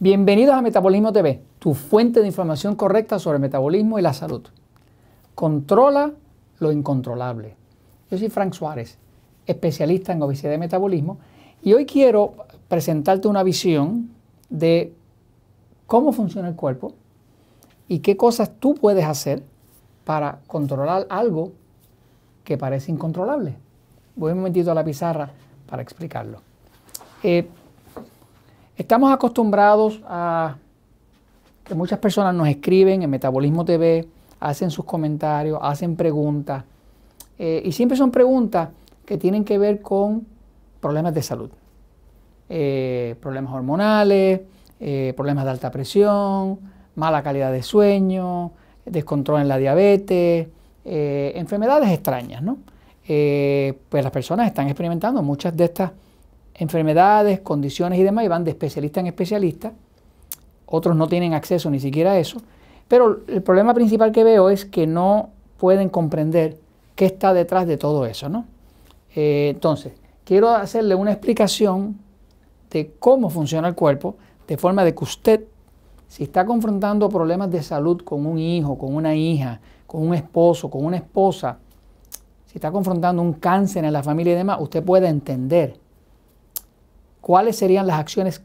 Bienvenidos a Metabolismo TV, tu fuente de información correcta sobre el metabolismo y la salud. Controla lo incontrolable. Yo soy Frank Suárez, especialista en obesidad y metabolismo, y hoy quiero presentarte una visión de cómo funciona el cuerpo y qué cosas tú puedes hacer para controlar algo que parece incontrolable. Voy un momentito a la pizarra para explicarlo. Eh, estamos acostumbrados a que muchas personas nos escriben en Metabolismo TV, hacen sus comentarios, hacen preguntas, eh, y siempre son preguntas que tienen que ver con problemas de salud, eh, problemas hormonales, problemas de alta presión, mala calidad de sueño, descontrol en la diabetes, enfermedades extrañas, ¿no? pues las personas están experimentando muchas de estas enfermedades, condiciones y demás, y van de especialista en especialista. Otros no tienen acceso ni siquiera a eso. Pero el problema principal que veo es que no pueden comprender qué está detrás de todo eso. ¿no? Eh, entonces, quiero hacerle una explicación de cómo funciona el cuerpo, de forma de que usted, si está confrontando problemas de salud con un hijo, con una hija, con un esposo, con una esposa, si está confrontando un cáncer en la familia y demás, usted puede entender cuáles serían las acciones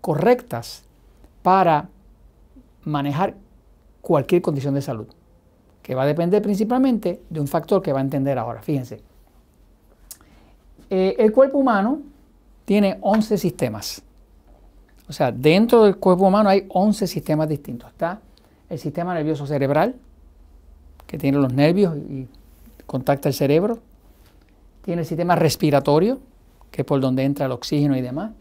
correctas para manejar cualquier condición de salud, que va a depender principalmente de un factor que va a entender ahora. Fíjense, eh, el cuerpo humano tiene 11 sistemas. O sea, dentro del cuerpo humano hay 11 sistemas distintos. Está el sistema nervioso cerebral, que tiene los nervios y contacta el cerebro. Tiene el sistema respiratorio, que es por donde entra el oxígeno y demás.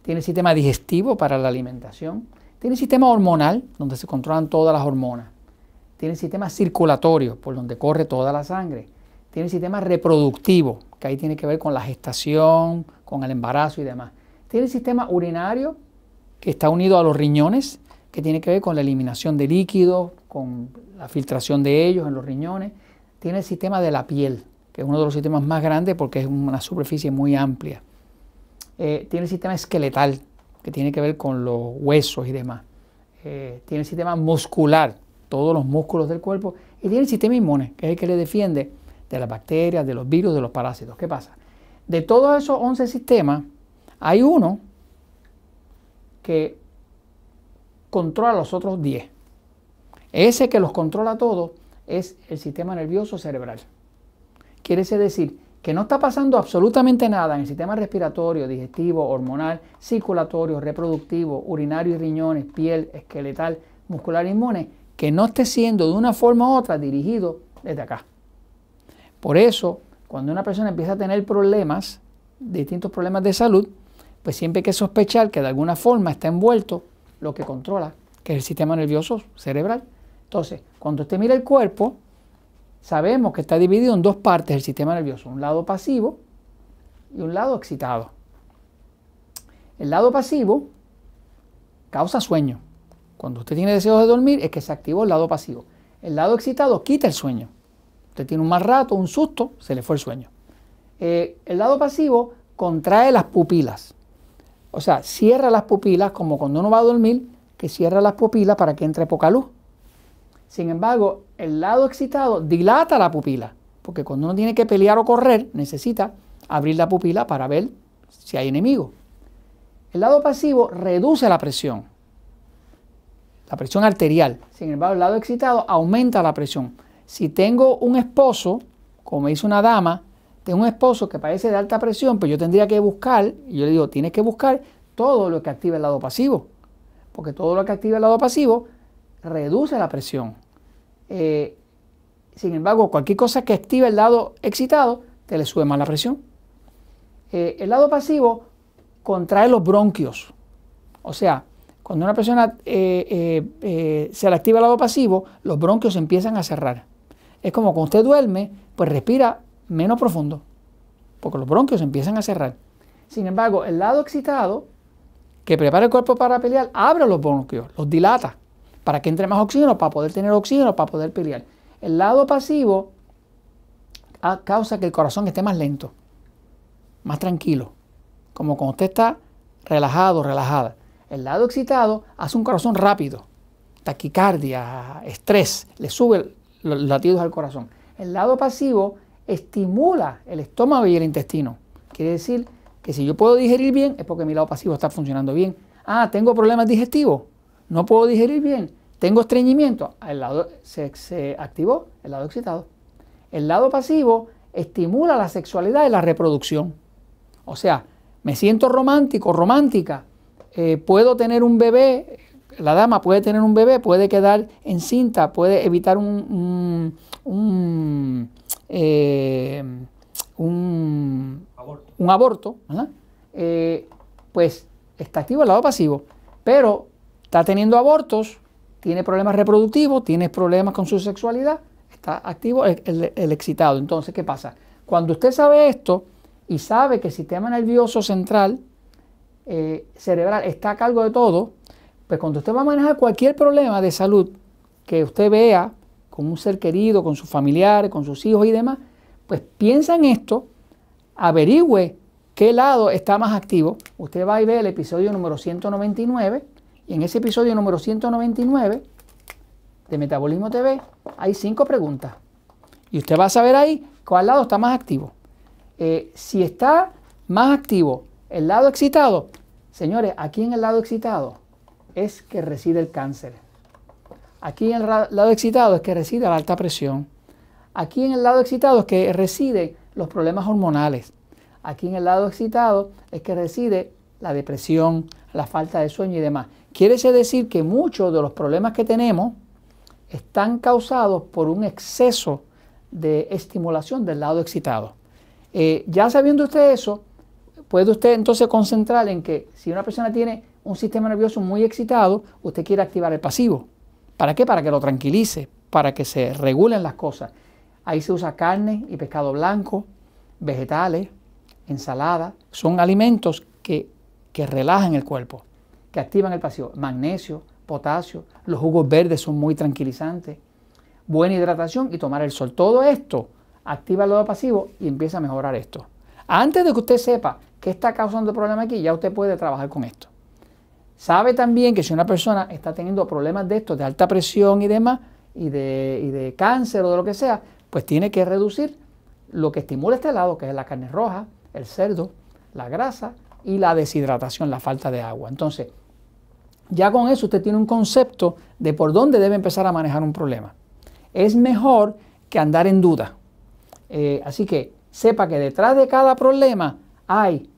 Tiene el sistema digestivo para la alimentación. Tiene el sistema hormonal, donde se controlan todas las hormonas. Tiene el sistema circulatorio, por donde corre toda la sangre. Tiene el sistema reproductivo, que ahí tiene que ver con la gestación, con el embarazo y demás. Tiene el sistema urinario, que está unido a los riñones, que tiene que ver con la eliminación de líquidos, con la filtración de ellos en los riñones. Tiene el sistema de la piel, que es uno de los sistemas más grandes porque es una superficie muy amplia. Eh, tiene el sistema esqueletal, que tiene que ver con los huesos y demás. Eh, tiene el sistema muscular, todos los músculos del cuerpo. Y tiene el sistema inmune, que es el que le defiende de las bacterias, de los virus, de los parásitos. ¿Qué pasa? De todos esos 11 sistemas, hay uno que controla los otros 10. Ese que los controla todos es el sistema nervioso cerebral. Quiere decir que no está pasando absolutamente nada en el sistema respiratorio, digestivo, hormonal, circulatorio, reproductivo, urinario y riñones, piel, esqueletal, muscular e inmune, que no esté siendo de una forma u otra dirigido desde acá. Por eso, cuando una persona empieza a tener problemas, distintos problemas de salud, pues siempre hay que sospechar que de alguna forma está envuelto lo que controla, que es el sistema nervioso cerebral. Entonces, cuando usted mira el cuerpo, sabemos que está dividido en dos partes el sistema nervioso, un lado pasivo y un lado excitado. El lado pasivo causa sueño. Cuando usted tiene deseos de dormir es que se activó el lado pasivo. El lado excitado quita el sueño. Usted tiene un mal rato, un susto, se le fue el sueño. Eh, el lado pasivo contrae las pupilas. O sea, cierra las pupilas como cuando uno va a dormir, que cierra las pupilas para que entre poca luz. Sin embargo, el lado excitado dilata la pupila, porque cuando uno tiene que pelear o correr, necesita abrir la pupila para ver si hay enemigo. El lado pasivo reduce la presión, la presión arterial. Sin embargo, el lado excitado aumenta la presión. Si tengo un esposo, como dice una dama, tengo un esposo que parece de alta presión, pues yo tendría que buscar, y yo le digo, tienes que buscar todo lo que activa el lado pasivo, porque todo lo que activa el lado pasivo reduce la presión. Eh, sin embargo, cualquier cosa que active el lado excitado, te le sube más la presión. Eh, el lado pasivo contrae los bronquios. O sea, cuando una persona eh, se le activa el lado pasivo, los bronquios empiezan a cerrar. Es como cuando usted duerme, pues respira menos profundo, porque los bronquios empiezan a cerrar. Sin embargo, el lado excitado, que prepara el cuerpo para pelear, abre los bronquios, los dilata para que entre más oxígeno, para poder tener oxígeno, para poder pelear. El lado pasivo causa que el corazón esté más lento, más tranquilo, como cuando usted está relajado, relajada. El lado excitado hace un corazón rápido, taquicardia, estrés, le sube los latidos al corazón. El lado pasivo estimula el estómago y el intestino. Quiere decir que si yo puedo digerir bien es porque mi lado pasivo está funcionando bien. Ah, tengo problemas digestivos, no puedo digerir bien, tengo estreñimiento. El lado se, se activó el lado excitado. El lado pasivo estimula la sexualidad y la reproducción. O sea, me siento romántico, romántica, eh, puedo tener un bebé, la dama puede tener un bebé, puede quedar encinta, puede evitar un, un, eh, aborto, eh, pues está activo el lado pasivo, pero está teniendo abortos, tiene problemas reproductivos, tiene problemas con su sexualidad, está activo el excitado. Entonces, ¿qué pasa? Cuando usted sabe esto, y sabe que el sistema nervioso central eh, cerebral está a cargo de todo, pues cuando usted va a manejar cualquier problema de salud que usted vea con un ser querido, con sus familiares, con sus hijos y demás, pues piensa en esto, averigüe qué lado está más activo. Usted va y ve el episodio número 199 y en ese episodio número 199 de Metabolismo TV hay cinco preguntas. Y usted va a saber ahí cuál lado está más activo. Eh, si está más activo el lado excitado, señores, aquí en el lado excitado es que reside el cáncer. Aquí en el lado excitado es que reside la alta presión. Aquí en el lado excitado es que residen los problemas hormonales. Aquí en el lado excitado es que reside la depresión, la falta de sueño y demás. Quiere decir que muchos de los problemas que tenemos están causados por un exceso de estimulación del lado excitado. Eh, ya sabiendo usted eso, puede usted entonces concentrar en que si una persona tiene un sistema nervioso muy excitado, usted quiere activar el pasivo. ¿Para qué? Para que lo tranquilice, para que se regulen las cosas. Ahí se usa carne y pescado blanco, vegetales, ensalada. Son alimentos que, que relajan el cuerpo, que activan el pasivo. Magnesio, potasio, los jugos verdes son muy tranquilizantes. Buena hidratación y tomar el sol. Todo esto activa el lado pasivo y empieza a mejorar esto. Antes de que usted sepa qué está causando el problema aquí, ya usted puede trabajar con esto. Sabe también que si una persona está teniendo problemas de esto, de alta presión y demás, y de, de cáncer o de lo que sea, pues tiene que reducir lo que estimula este lado, que es la carne roja, el cerdo, la grasa y la deshidratación, la falta de agua. Entonces, ya con eso usted tiene un concepto de por dónde debe empezar a manejar un problema. Es mejor que andar en duda. Eh, así que sepa que detrás de cada problema hay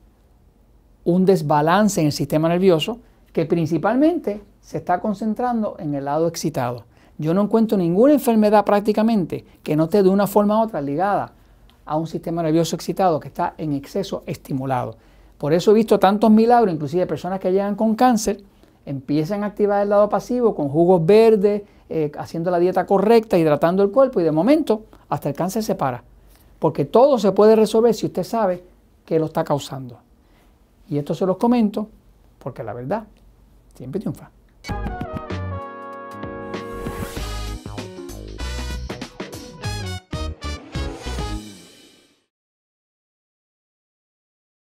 un desbalance en el sistema nervioso que principalmente se está concentrando en el lado excitado. Yo no encuentro ninguna enfermedad prácticamente que no esté de una forma u otra ligada a un sistema nervioso excitado que está en exceso estimulado. Por eso he visto tantos milagros, inclusive personas que llegan con cáncer, empiezan a activar el lado pasivo con jugos verdes, eh, haciendo la dieta correcta, hidratando el cuerpo y de momento hasta el cáncer se para. Porque todo se puede resolver si usted sabe que lo está causando. Y esto se los comento porque la verdad siempre triunfa.